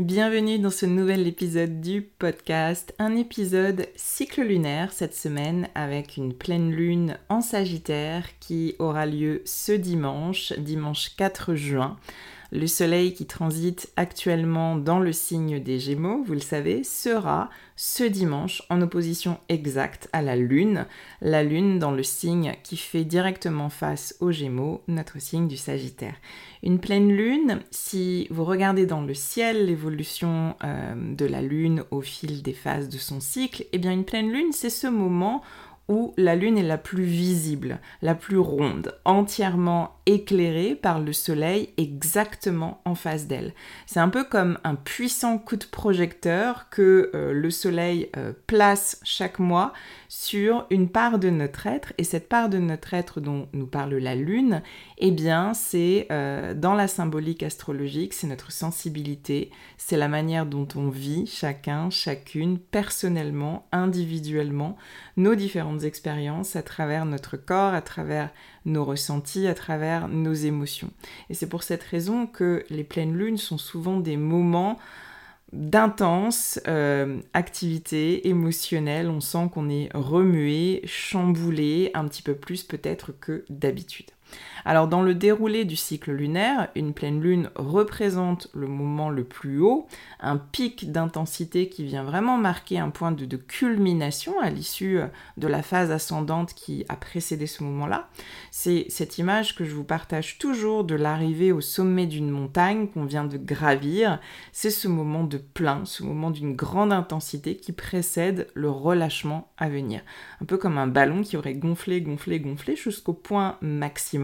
Bienvenue dans ce nouvel épisode du podcast, un épisode cycle lunaire cette semaine avec une pleine lune en Sagittaire qui aura lieu ce dimanche, dimanche 4 juin. Le soleil qui transite actuellement dans le signe des Gémeaux, vous le savez, sera ce dimanche en opposition exacte à la Lune, la Lune dans le signe qui fait directement face aux Gémeaux, notre signe du Sagittaire. Une pleine Lune, si vous regardez dans le ciel l'évolution euh, de la Lune au fil des phases de son cycle, eh bien une pleine Lune, c'est ce moment où la Lune est la plus visible, la plus ronde, entièrement éclairée par le Soleil exactement en face d'elle. C'est un peu comme un puissant coup de projecteur que euh, le Soleil euh, place chaque mois sur une part de notre être, et cette part de notre être dont nous parle la Lune, eh bien c'est euh, dans la symbolique astrologique, c'est notre sensibilité, c'est la manière dont on vit chacun, chacune, personnellement, individuellement, nos différentes expériences à travers notre corps, à travers nos ressentis, à travers nos émotions. Et c'est pour cette raison que les pleines lunes sont souvent des moments d'intense euh, activité émotionnelle. On sent qu'on est remué, chamboulé, un petit peu plus peut-être que d'habitude. Alors dans le déroulé du cycle lunaire, une pleine lune représente le moment le plus haut, un pic d'intensité qui vient vraiment marquer un point de, culmination à l'issue euh, de la phase ascendante qui a précédé ce moment-là. C'est cette image que je vous partage toujours de l'arrivée au sommet d'une montagne qu'on vient de gravir. C'est ce moment de plein, ce moment d'une grande intensité qui précède le relâchement à venir. Un peu comme un ballon qui aurait gonflé, gonflé, gonflé jusqu'au point maximum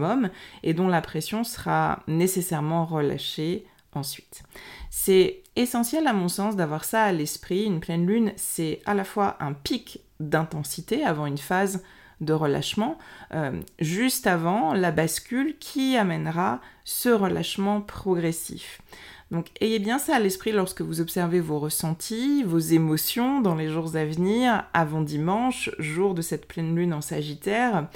et dont la pression sera nécessairement relâchée ensuite. C'est essentiel à mon sens d'avoir ça à l'esprit. Une pleine lune, c'est à la fois un pic d'intensité avant une phase de relâchement, euh, juste avant la bascule qui amènera ce relâchement progressif. Donc ayez bien ça à l'esprit lorsque vous observez vos ressentis, vos émotions dans les jours à venir, avant dimanche, jour de cette pleine lune en Sagittaire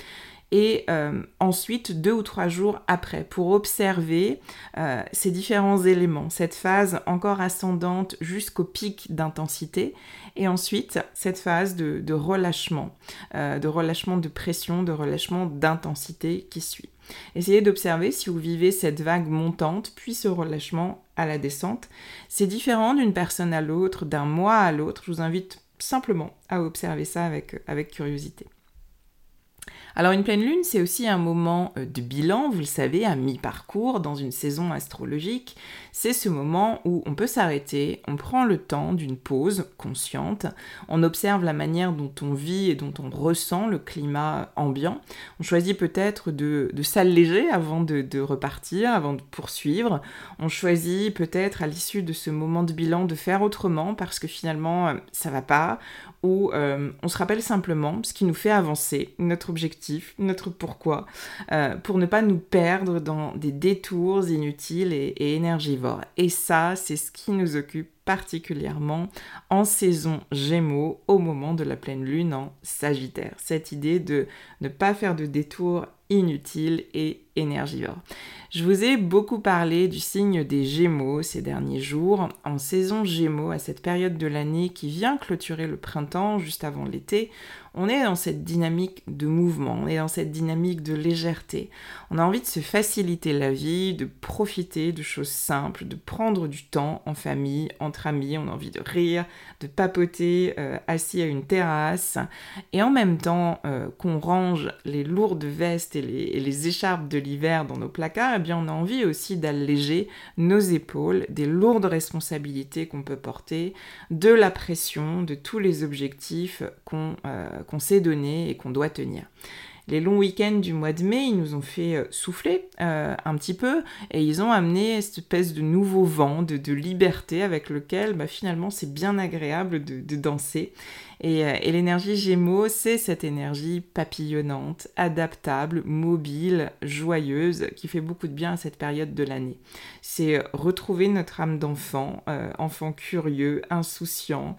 et euh, ensuite deux ou trois jours après pour observer euh, ces différents éléments, cette phase encore ascendante jusqu'au pic d'intensité et ensuite cette phase de, relâchement, euh, de relâchement de pression, de relâchement d'intensité qui suit. Essayez d'observer si vous vivez cette vague montante puis ce relâchement à la descente. C'est différent d'une personne à l'autre, d'un mois à l'autre. Je vous invite simplement à observer ça avec curiosité. Alors une pleine lune, c'est aussi un moment euh, de bilan, vous le savez, à mi-parcours dans une saison astrologique. C'est ce moment où on peut s'arrêter, on prend le temps d'une pause consciente, on observe la manière dont on vit et dont on ressent le climat ambiant. On choisit peut-être de, s'alléger avant de, de repartir, avant de poursuivre. On choisit peut-être à l'issue de ce moment de bilan de faire autrement parce que finalement euh, ça va pas où euh, on se rappelle simplement ce qui nous fait avancer, notre objectif, notre pourquoi, euh, pour ne pas nous perdre dans des détours inutiles et, énergivores. Et ça, c'est ce qui nous occupe particulièrement en saison Gémeaux au moment de la pleine lune en Sagittaire. Cette idée de ne pas faire de détour inutile et énergivore. Je vous ai beaucoup parlé du signe des Gémeaux ces derniers jours, en saison Gémeaux, à cette période de l'année qui vient clôturer le printemps juste avant l'été. On est dans cette dynamique de mouvement, on est dans cette dynamique de légèreté. On a envie de se faciliter la vie, de profiter de choses simples, de prendre du temps en famille, entre amis, on a envie de rire, de papoter euh, assis à une terrasse, et en même temps euh, qu'on range les lourdes vestes et les, écharpes de l'hiver dans nos placards, eh on a envie aussi d'alléger nos épaules des lourdes responsabilités qu'on peut porter, de la pression, de tous les objectifs qu'on euh, qu'on s'est donné et qu'on doit tenir. Les longs week-ends du mois de mai, ils nous ont fait euh, souffler euh, un petit peu et ils ont amené cette espèce de nouveau vent, de, liberté avec lequel bah, finalement c'est bien agréable de danser euh, et, l'énergie Gémeaux, c'est cette énergie papillonnante, adaptable, mobile, joyeuse, qui fait beaucoup de bien à cette période de l'année. C'est euh, retrouver notre âme d'enfant, euh, enfant curieux, insouciant,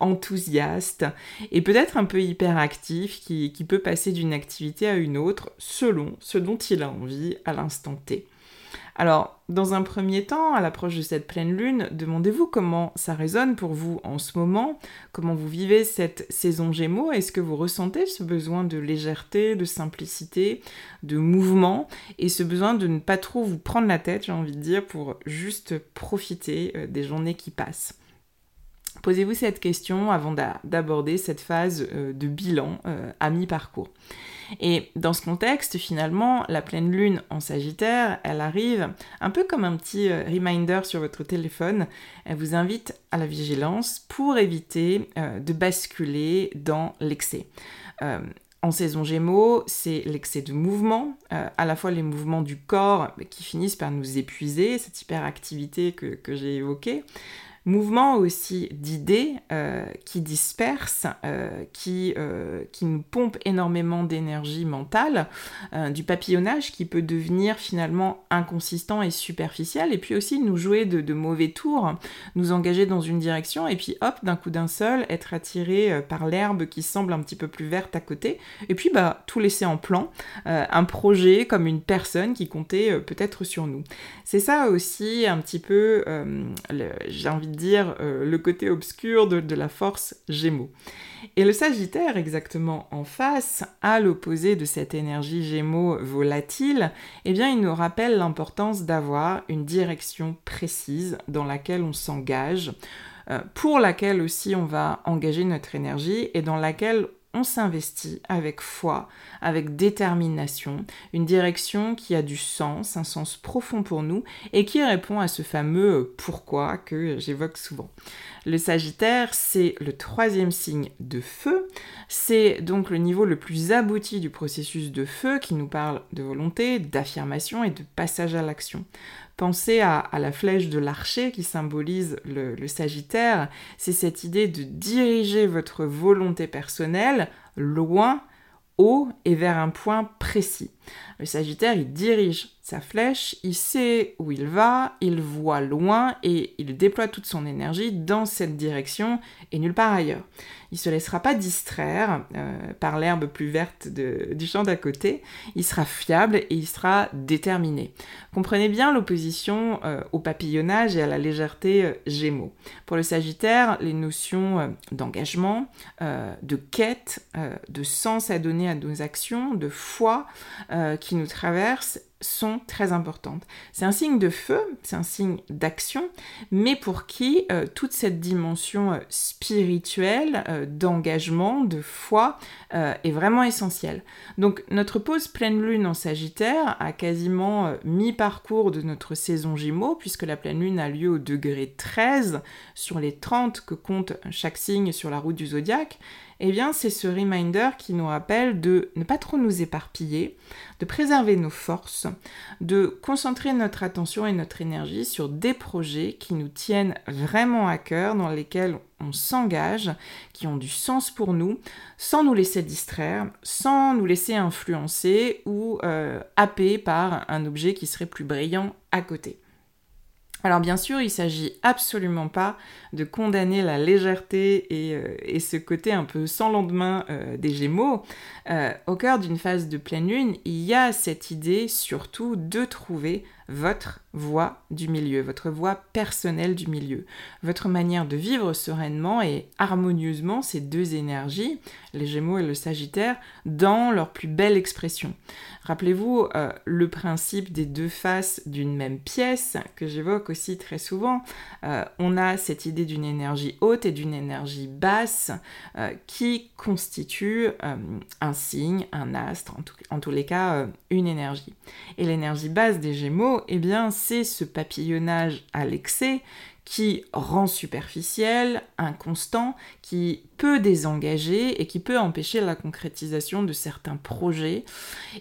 enthousiaste, et peut-être un peu hyperactif, qui, qui peut passer d'une activité à une autre selon ce dont il a envie à l'instant T. Alors, dans un premier temps, à l'approche de cette pleine lune, demandez-vous comment ça résonne pour vous en ce moment, comment vous vivez cette saison Gémeaux, est-ce que vous ressentez ce besoin de légèreté, de simplicité, de mouvement, et ce besoin de ne pas trop vous prendre la tête, j'ai envie de dire, pour juste profiter euh, des journées qui passent? Posez-vous cette question avant d'aborder cette phase euh, de bilan euh, à mi-parcours. Et dans ce contexte, finalement, la pleine lune en Sagittaire, elle arrive un peu comme un petit euh, reminder sur votre téléphone. Elle vous invite à la vigilance pour éviter de basculer dans l'excès. en saison Gémeaux, c'est l'excès de mouvement, à la fois les mouvements du corps qui finissent par nous épuiser, cette hyperactivité que, que j'ai évoquée, Mouvement aussi d'idées euh, qui dispersent, euh, qui, euh, qui nous pompent énormément d'énergie mentale, du papillonnage qui peut devenir finalement inconsistant et superficiel, et puis aussi nous jouer de, mauvais tours, nous engager dans une direction, et puis hop, d'un coup d'un seul, être attiré par l'herbe qui semble un petit peu plus verte à côté, et puis bah tout laisser en plan, un projet comme une personne qui comptait peut-être sur nous. C'est ça aussi un petit peu, j'ai envie euh, le côté obscur de, la force Gémeaux. Et le Sagittaire, exactement en face, à l'opposé de cette énergie Gémeaux volatile, eh bien, il nous rappelle l'importance d'avoir une direction précise dans laquelle on s'engage, euh, pour laquelle aussi on va engager notre énergie et dans laquelle on s'investit avec foi, avec détermination, une direction qui a du sens, un sens profond pour nous et qui répond à ce fameux pourquoi que j'évoque souvent. Le Sagittaire, c'est le troisième signe de feu, c'est donc le niveau le plus abouti du processus de feu qui nous parle de volonté, d'affirmation et de passage à l'action. Pensez à, la flèche de l'archer qui symbolise le, Sagittaire. C'est cette idée de diriger votre volonté personnelle loin, haut et vers un point précis. Le Sagittaire, il dirige sa flèche, il sait où il va, il voit loin et il déploie toute son énergie dans cette direction et nulle part ailleurs. Il se laissera pas distraire euh, par l'herbe plus verte du champ d'à côté, il sera fiable et il sera déterminé. Comprenez bien l'opposition euh, au papillonnage et à la légèreté euh, gémeaux. Pour le Sagittaire, les notions d'engagement, de quête, de sens à donner à nos actions, de foi qui nous traversent sont très importantes. C'est un signe de feu, c'est un signe d'action, mais pour qui euh, toute cette dimension euh, spirituelle, euh, d'engagement, de foi est vraiment essentielle. Donc notre pause pleine lune en Sagittaire a quasiment mi-parcours de notre saison Gémeaux, puisque la pleine lune a lieu au degré 13 sur les 30 que compte chaque signe sur la route du zodiaque eh bien c'est ce reminder qui nous rappelle de ne pas trop nous éparpiller, de préserver nos forces, de concentrer notre attention et notre énergie sur des projets qui nous tiennent vraiment à cœur, dans lesquels on s'engage, qui ont du sens pour nous, sans nous laisser distraire, sans nous laisser influencer ou euh, happer par un objet qui serait plus brillant à côté. Alors bien sûr, il s'agit absolument pas de condamner la légèreté et, euh, ce côté un peu sans lendemain euh, des Gémeaux. Euh, au cœur d'une phase de pleine lune, il y a cette idée surtout de trouver votre voie du milieu, votre voie personnelle du milieu, votre manière de vivre sereinement et harmonieusement ces deux énergies, les Gémeaux et le Sagittaire, dans leur plus belle expression. Rappelez-vous euh, le principe des deux faces d'une même pièce que j'évoque aussi très souvent. Euh, on a cette idée d'une énergie haute et d'une énergie basse euh, qui constitue un signe, un astre, en tous les cas une énergie. Et l'énergie basse des Gémeaux, eh bien, c'est ce papillonnage à l'excès qui rend superficiel, inconstant, qui peut désengager et qui peut empêcher la concrétisation de certains projets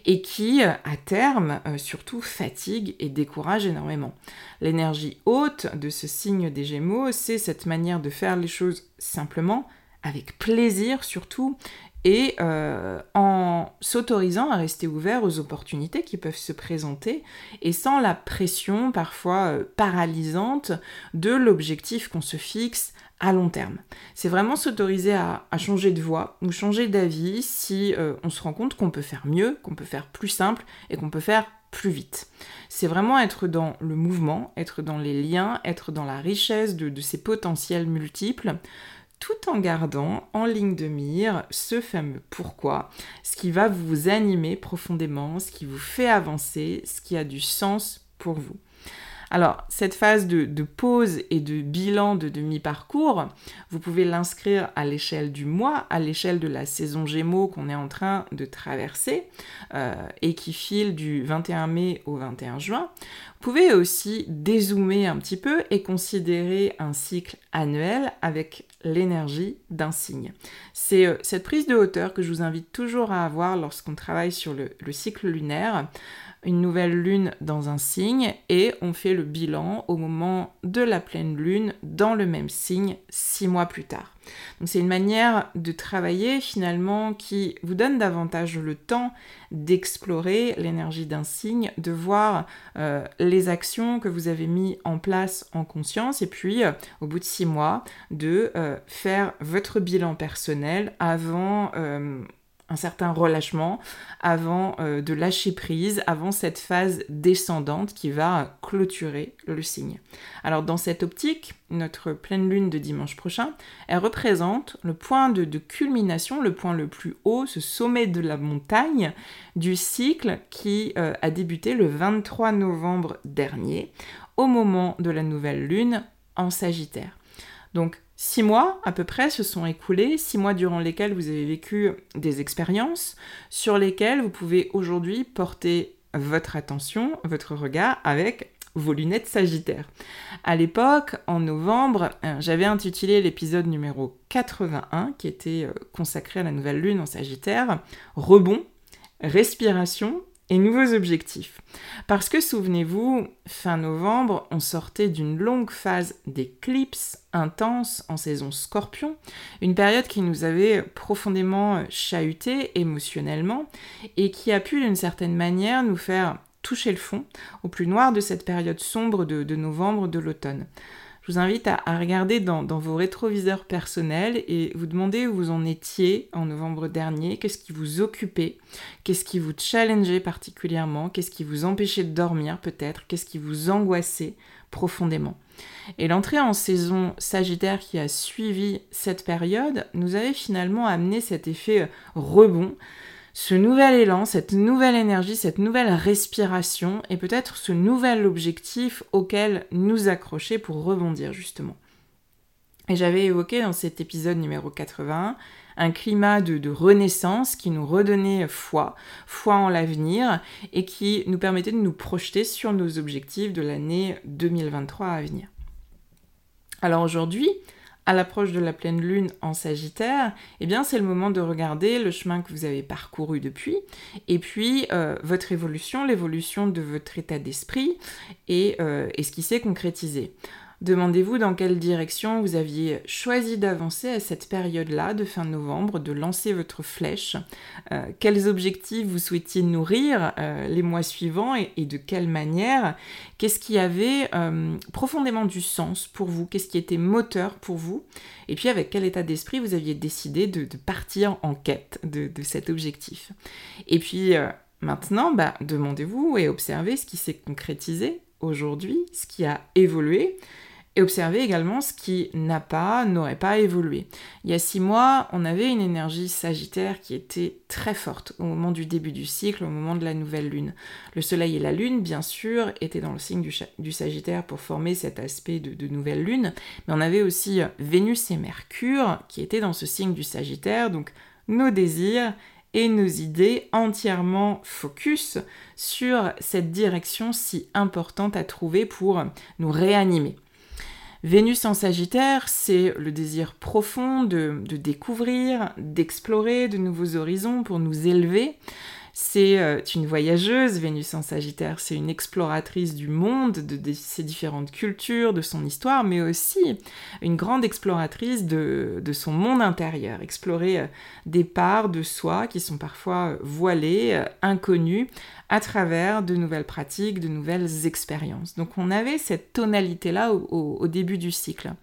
et qui, à terme, euh, surtout fatigue et décourage énormément. L'énergie haute de ce signe des Gémeaux, c'est cette manière de faire les choses simplement, avec plaisir surtout, et euh, en s'autorisant à rester ouvert aux opportunités qui peuvent se présenter et sans la pression parfois euh, paralysante de l'objectif qu'on se fixe à long terme. C'est vraiment s'autoriser à, changer de voie ou changer d'avis si euh, on se rend compte qu'on peut faire mieux, qu'on peut faire plus simple et qu'on peut faire plus vite. C'est vraiment être dans le mouvement, être dans les liens, être dans la richesse de, de ces potentiels multiples, tout en gardant en ligne de mire ce fameux pourquoi, ce qui va vous animer profondément, ce qui vous fait avancer, ce qui a du sens pour vous. Alors, cette phase de, pause et de bilan de demi-parcours, vous pouvez l'inscrire à l'échelle du mois, à l'échelle de la saison Gémeaux qu'on est en train de traverser euh, et qui file du 21 mai au 21 juin. Vous pouvez aussi dézoomer un petit peu et considérer un cycle annuel avec l'énergie d'un signe. C'est euh, cette prise de hauteur que je vous invite toujours à avoir lorsqu'on travaille sur le cycle lunaire une nouvelle lune dans un signe et on fait le bilan au moment de la pleine lune dans le même signe six mois plus tard. C'est une manière de travailler finalement qui vous donne davantage le temps d'explorer l'énergie d'un signe, de voir euh, les actions que vous avez mis en place en conscience et puis euh, au bout de six mois de euh, faire votre bilan personnel avant un certain relâchement avant euh, de lâcher prise, avant cette phase descendante qui va clôturer le signe. Alors dans cette optique, notre pleine lune de dimanche prochain, elle représente le point de, culmination, le point le plus haut, ce sommet de la montagne du cycle qui euh, a débuté le 23 novembre dernier, au moment de la nouvelle lune en Sagittaire. Donc Six mois à peu près se sont écoulés, six mois durant lesquels vous avez vécu des expériences sur lesquelles vous pouvez aujourd'hui porter votre attention, votre regard avec vos lunettes sagittaires. À l'époque, en novembre, euh, j'avais intitulé l'épisode numéro 81, qui était euh, consacré à la nouvelle lune en sagittaire, Rebond, respiration et nouveaux objectifs. Parce que souvenez-vous, fin novembre, on sortait d'une longue phase d'éclipse intense en saison scorpion, une période qui nous avait profondément chahuté émotionnellement et qui a pu d'une certaine manière nous faire toucher le fond au plus noir de cette période sombre de, de novembre de l'automne. Je vous invite à, regarder dans, vos rétroviseurs personnels et vous demander où vous en étiez en novembre dernier, qu'est-ce qui vous occupait, qu'est-ce qui vous challengeait particulièrement, qu'est-ce qui vous empêchait de dormir peut-être, qu'est-ce qui vous angoissait profondément. Et l'entrée en saison Sagittaire qui a suivi cette période nous avait finalement amené cet effet rebond ce nouvel élan, cette nouvelle énergie, cette nouvelle respiration et peut-être ce nouvel objectif auquel nous accrocher pour rebondir justement. Et j'avais évoqué dans cet épisode numéro 81 un climat de, de, renaissance qui nous redonnait foi, foi en l'avenir et qui nous permettait de nous projeter sur nos objectifs de l'année 2023 à venir. Alors aujourd'hui, à l'approche de la pleine lune en Sagittaire, eh bien c'est le moment de regarder le chemin que vous avez parcouru depuis, et puis euh, votre évolution, l'évolution de votre état d'esprit et, euh, et ce qui s'est concrétisé. Demandez-vous dans quelle direction vous aviez choisi d'avancer à cette période-là de fin novembre, de lancer votre flèche, euh, quels objectifs vous souhaitiez nourrir euh, les mois suivants et, de quelle manière, qu'est-ce qui avait euh, profondément du sens pour vous, qu'est-ce qui était moteur pour vous, et puis avec quel état d'esprit vous aviez décidé de, partir en quête de, cet objectif? Et puis maintenant, bah, demandez-vous et observez ce qui s'est concrétisé aujourd'hui, ce qui a évolué, et observer également ce qui n'a pas, n'aurait pas évolué. Il y a six mois, on avait une énergie sagittaire qui était très forte au moment du début du cycle, au moment de la nouvelle lune. Le soleil et la lune, bien sûr, étaient dans le signe du, sagittaire pour former cet aspect de, de, nouvelle lune, mais on avait aussi Vénus et Mercure qui étaient dans ce signe du sagittaire, donc nos désirs et nos idées entièrement focus sur cette direction si importante à trouver pour nous réanimer. Vénus en Sagittaire, c'est le désir profond de, découvrir, d'explorer de nouveaux horizons pour nous élever. C'est euh, une voyageuse, Vénus en Sagittaire, c'est une exploratrice du monde, de, ses différentes cultures, de son histoire, mais aussi une grande exploratrice de, son monde intérieur, explorer euh, des parts de soi qui sont parfois voilées, euh, inconnues, à travers de nouvelles pratiques, de nouvelles expériences. Donc on avait cette tonalité-là au, début du cycle.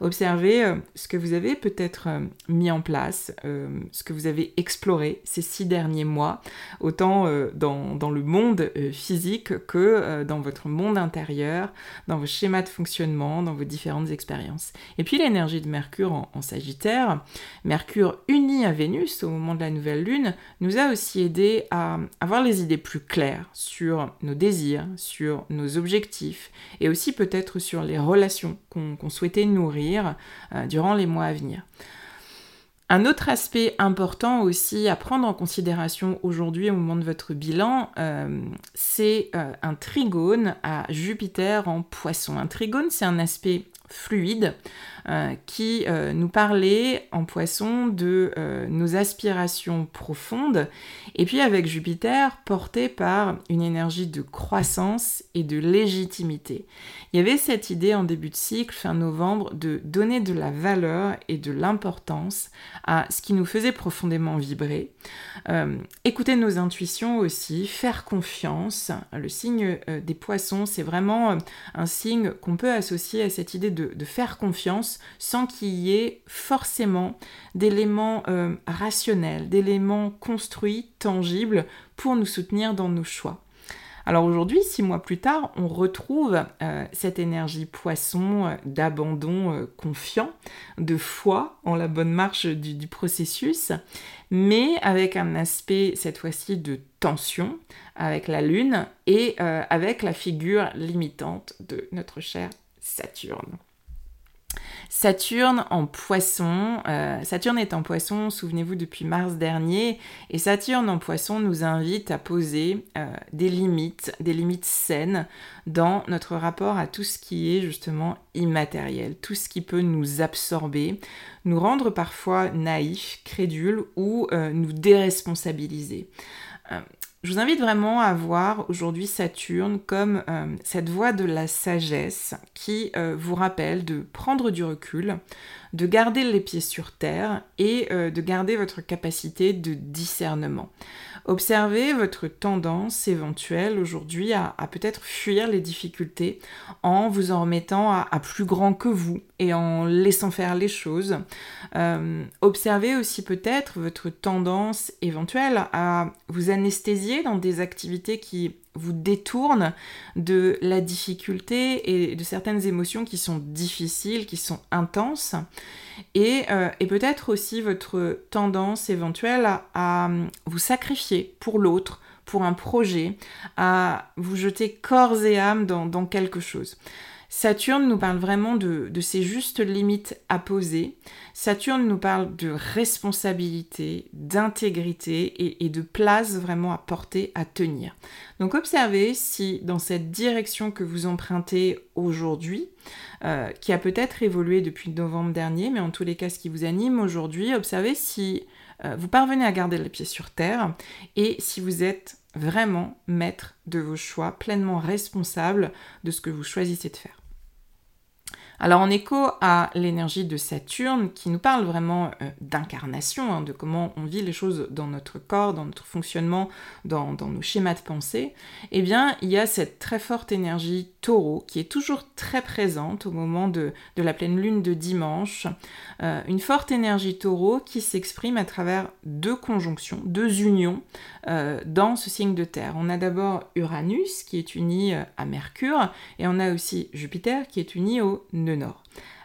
Observez ce que vous avez peut-être mis en place, ce que vous avez exploré ces six derniers mois, autant dans, le monde physique que dans votre monde intérieur, dans vos schémas de fonctionnement, dans vos différentes expériences. Et puis l'énergie de Mercure en, Sagittaire, Mercure uni à Vénus au moment de la nouvelle lune, nous a aussi aidé à avoir les idées plus clair sur nos désirs, sur nos objectifs et aussi peut-être sur les relations qu'on souhaitait nourrir euh, durant les mois à venir. Un autre aspect important aussi à prendre en considération aujourd'hui au moment de votre bilan, euh, c'est euh, un trigone à Jupiter en poisson. Un trigone, c'est un aspect fluide euh, qui euh, nous parlait en poisson de euh, nos aspirations profondes et puis avec Jupiter porté par une énergie de croissance et de légitimité. Il y avait cette idée en début de cycle, fin novembre, de donner de la valeur et de l'importance à ce qui nous faisait profondément vibrer, écouter nos intuitions aussi, faire confiance. Le signe des poissons, c'est vraiment un signe qu'on peut associer à cette idée de faire confiance sans qu'il y ait forcément d'éléments euh, rationnels, d'éléments construits, tangibles, pour nous soutenir dans nos choix. Alors aujourd'hui, six mois plus tard, on retrouve euh, cette énergie poisson euh, d'abandon confiant, de foi en la bonne marche du, processus, mais avec un aspect cette fois-ci de tension avec la Lune et avec la figure limitante de notre cher Saturne. Saturne en poisson. Euh, Saturne est en poisson, souvenez-vous, depuis mars dernier. Et Saturne en poisson nous invite à poser euh, des limites, des limites saines dans notre rapport à tout ce qui est justement immatériel, tout ce qui peut nous absorber, nous rendre parfois naïfs, crédules ou euh, nous déresponsabiliser. Je vous invite vraiment à voir aujourd'hui Saturne comme euh, cette voie de la sagesse qui euh, vous rappelle de prendre du recul, de garder les pieds sur terre et euh, de garder votre capacité de discernement. Observez votre tendance éventuelle aujourd'hui à, peut-être fuir les difficultés en vous en remettant à, plus grand que vous et en laissant faire les choses. Euh, observez aussi peut-être votre tendance éventuelle à vous anesthésier dans des activités qui vous détourne de la difficulté et de certaines émotions qui sont difficiles, qui sont intenses, et, euh, peut-être aussi votre tendance éventuelle à, vous sacrifier pour l'autre, pour un projet, à vous jeter corps et âme dans quelque chose. Saturne nous parle vraiment de, ces justes limites à poser. Saturne nous parle de responsabilité, d'intégrité et, de place vraiment à porter, à tenir. Donc observez si dans cette direction que vous empruntez aujourd'hui, euh, qui a peut-être évolué depuis novembre dernier, mais en tous les cas ce qui vous anime aujourd'hui, observez si euh, vous parvenez à garder les pieds sur terre et si vous êtes vraiment maître de vos choix, pleinement responsable de ce que vous choisissez de faire. Alors en écho à l'énergie de Saturne, qui nous parle vraiment euh, d'incarnation, hein, de comment on vit les choses dans notre corps, dans notre fonctionnement, dans, nos schémas de pensée, eh bien il y a cette très forte énergie taureau qui est toujours très présente au moment de, la pleine lune de dimanche. Euh, une forte énergie taureau qui s'exprime à travers deux conjonctions, deux unions euh, dans ce signe de terre. On a d'abord Uranus qui est uni à Mercure et on a aussi Jupiter qui est uni au nord.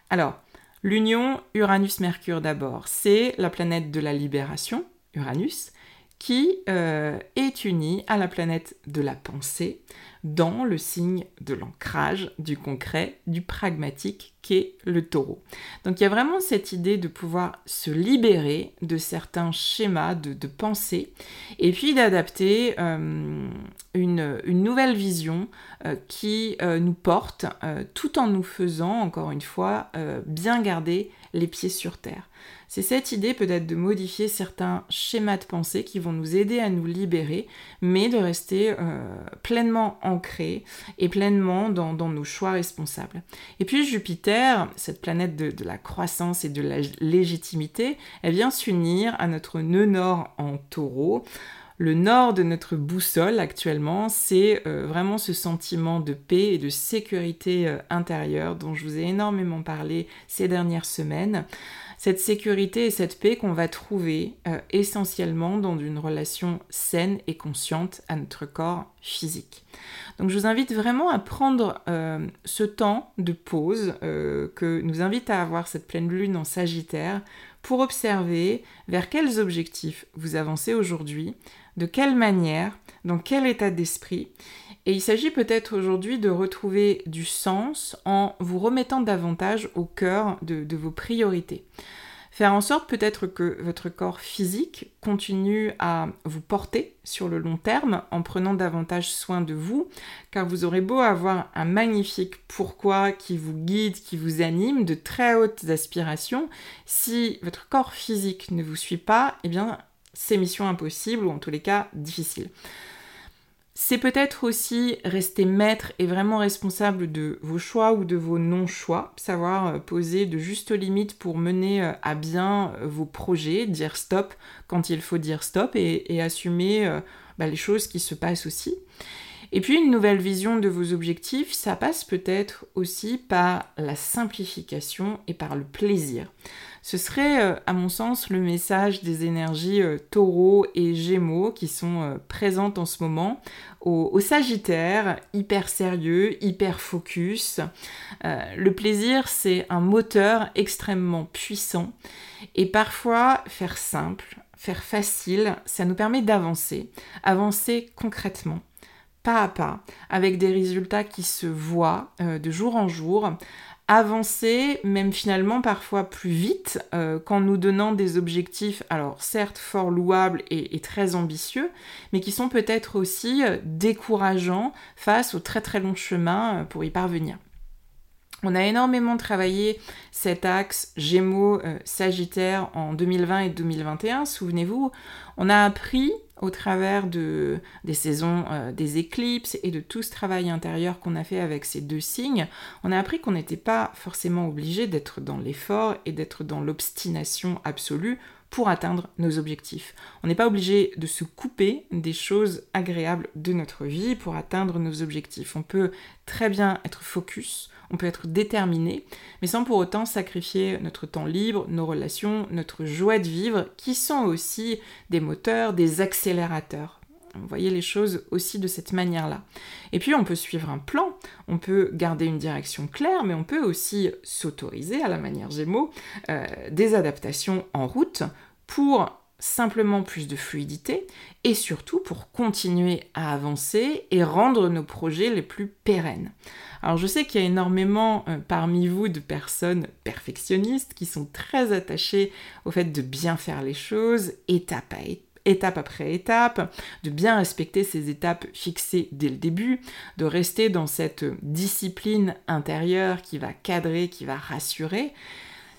Alors, l'union Uranus-Mercure d'abord, c'est la planète de la libération, Uranus, qui euh, est unie à la planète de la pensée dans le signe de l'ancrage, du concret, du pragmatique qu'est le taureau. Donc il y a vraiment cette idée de pouvoir se libérer de certains schémas de, pensée et puis d'adapter euh, une, nouvelle vision euh, qui nous porte tout en nous faisant, encore une fois, bien garder les pieds sur terre. C'est cette idée peut-être de modifier certains schémas de pensée qui vont nous aider à nous libérer, mais de rester euh, pleinement ancrés et pleinement dans, nos choix responsables. Et puis Jupiter, cette planète de, la croissance et de la légitimité, elle vient s'unir à notre nœud nord en taureau le nord de notre boussole actuellement, c'est euh, vraiment ce sentiment de paix et de sécurité euh, intérieure dont je vous ai énormément parlé ces dernières semaines cette sécurité et cette paix qu'on va trouver euh, essentiellement dans une relation saine et consciente à notre corps physique. Donc je vous invite vraiment à prendre euh, ce temps de pause euh, que nous invite à avoir cette pleine lune en Sagittaire pour observer vers quels objectifs vous avancez aujourd'hui, de quelle manière, dans quel état d'esprit et il s'agit peut-être aujourd'hui de retrouver du sens en vous remettant davantage au cœur de, vos priorités. Faire en sorte peut-être que votre corps physique continue à vous porter sur le long terme en prenant davantage soin de vous, car vous aurez beau avoir un magnifique pourquoi qui vous guide, qui vous anime, de très hautes aspirations, si votre corps physique ne vous suit pas, eh bien c'est mission impossible ou en tous les cas difficile. C'est peut-être aussi rester maître et vraiment responsable de vos choix ou de vos non-choix, savoir euh, poser de justes limites pour mener euh, à bien euh, vos projets, dire stop quand il faut dire stop et, assumer bah, les choses qui se passent aussi. Et puis une nouvelle vision de vos objectifs, ça passe peut-être aussi par la simplification et par le plaisir. Ce serait, euh, à mon sens, le message des énergies euh, taureaux et gémeaux qui sont euh, présentes en ce moment. Au, Sagittaire, hyper sérieux, hyper focus. le plaisir, c'est un moteur extrêmement puissant. Et parfois, faire simple, faire facile, ça nous permet d'avancer, avancer concrètement pas à pas, avec des résultats qui se voient de jour en jour, avancer, même finalement parfois plus vite, euh, qu'en nous donnant des objectifs, alors certes fort louables et, très ambitieux, mais qui sont peut-être aussi euh, décourageants face au très très long chemin euh, pour y parvenir. On a énormément travaillé cet axe Gémeaux-Sagittaire en 2020 et 2021, souvenez-vous. On a appris au travers de, des saisons euh, des éclipses et de tout ce travail intérieur qu'on a fait avec ces deux signes, on a appris qu'on n'était pas forcément obligé d'être dans l'effort et d'être dans l'obstination absolue pour atteindre nos objectifs. On n'est pas obligé de se couper des choses agréables de notre vie pour atteindre nos objectifs. On peut très bien être focus, on peut être déterminé, mais sans pour autant sacrifier notre temps libre, nos relations, notre joie de vivre, qui sont aussi des moteurs, des accélérateurs. Vous voyez les choses aussi de cette manière-là. Et puis on peut suivre un plan, on peut garder une direction claire, mais on peut aussi s'autoriser, à la manière Gémeaux, euh, des adaptations en route pour simplement plus de fluidité et surtout pour continuer à avancer et rendre nos projets les plus pérennes. Alors je sais qu'il y a énormément euh, parmi vous de personnes perfectionnistes qui sont très attachées au fait de bien faire les choses étape après étape, de bien respecter ces étapes fixées dès le début, de rester dans cette discipline intérieure qui va cadrer, qui va rassurer.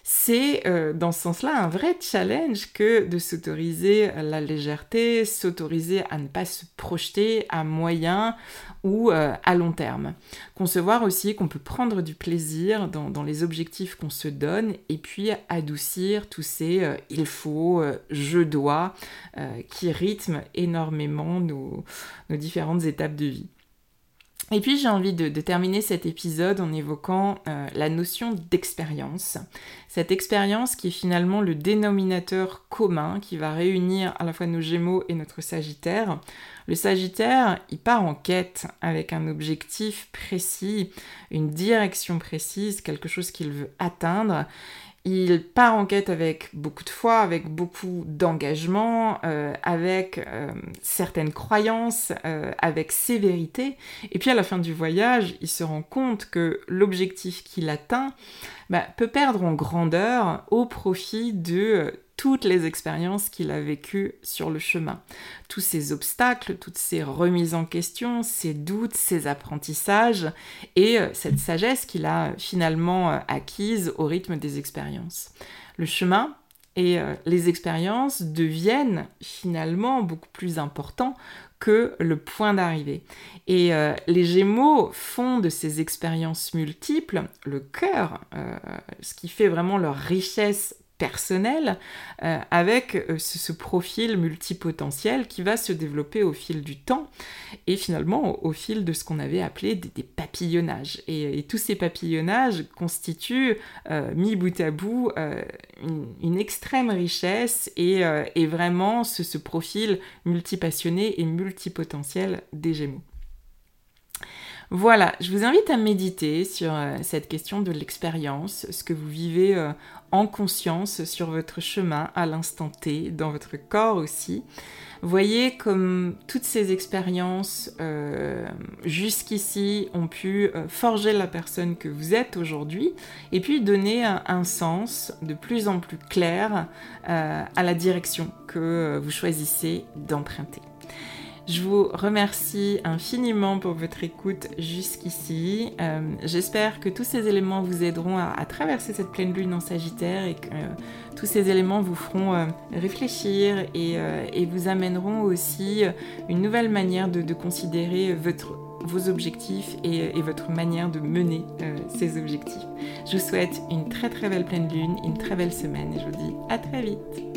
C'est euh, dans ce sens-là un vrai challenge que de s'autoriser la légèreté, s'autoriser à ne pas se projeter à moyen ou euh, à long terme. Concevoir aussi qu'on peut prendre du plaisir dans, les objectifs qu'on se donne et puis adoucir tous ces euh, il faut, je dois qui rythment énormément nos différentes étapes de vie. Et puis j'ai envie de, terminer cet épisode en évoquant euh, la notion d'expérience. Cette expérience qui est finalement le dénominateur commun qui va réunir à la fois nos Gémeaux et notre Sagittaire. Le Sagittaire, il part en quête avec un objectif précis, une direction précise, quelque chose qu'il veut atteindre. Il part en quête avec beaucoup de foi, avec beaucoup d'engagement, euh, avec euh, certaines croyances, euh, avec sévérité. Et puis à la fin du voyage, il se rend compte que l'objectif qu'il atteint bah, peut perdre en grandeur au profit de toutes les expériences qu'il a vécues sur le chemin. Tous ces obstacles, toutes ces remises en question, ces doutes, ces apprentissages et euh, cette sagesse qu'il a finalement euh, acquise au rythme des expériences. Le chemin et euh, les expériences deviennent finalement beaucoup plus importants que le point d'arrivée. Et les Gémeaux font de ces expériences multiples le cœur, ce qui fait vraiment leur richesse personnel euh, avec euh, ce, profil multipotentiel qui va se développer au fil du temps et finalement au, fil de ce qu'on avait appelé des, papillonnages. Et, tous ces papillonnages constituent, euh, mis bout à bout, une, extrême richesse et, vraiment ce, ce profil multipassionné et multipotentiel des Gémeaux. Voilà, je vous invite à méditer sur cette question de l'expérience, ce que vous vivez en conscience sur votre chemin à l'instant T, dans votre corps aussi. Voyez comme toutes ces expériences euh, jusqu'ici ont pu euh, forger la personne que vous êtes aujourd'hui et puis donner un, sens de plus en plus clair euh, à la direction que vous choisissez d'emprunter. Je vous remercie infiniment pour votre écoute jusqu'ici. Euh, j'espère que tous ces éléments vous aideront à, traverser cette pleine lune en Sagittaire et que euh, tous ces éléments vous feront euh, réfléchir et, vous amèneront aussi une nouvelle manière de, considérer vos objectifs et, et, votre manière de mener ces objectifs. Je vous souhaite une très très belle pleine lune, une très belle semaine et je vous dis à très vite.